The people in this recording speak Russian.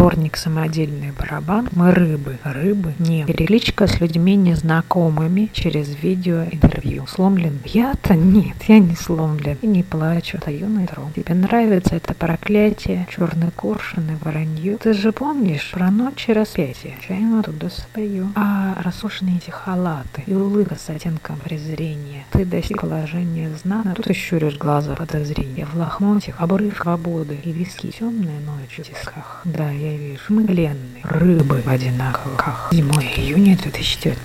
Сборник «Самодельный барабан». Мы рыбы. Рыбы? Нет. Перекличка с людьми незнакомыми через видеоинтервью. Сломлен? Я-то нет, я не сломлен. И не плачу. Стою на трон. Тебе нравится это проклятие? Черный коршун и воронье? Ты же помнишь про ночь и распятие? Чайно туда спою. А рассушенные эти халаты и улыбка с оттенком презрения. Ты достиг положения знана. Тут ты щуришь глаза подозрения. В лохмотьях обрыв свободы и виски темная ночь в тисках. Да, я вижу. Мы гленные. Рыбы в одинаковых. Зимой июня 2019.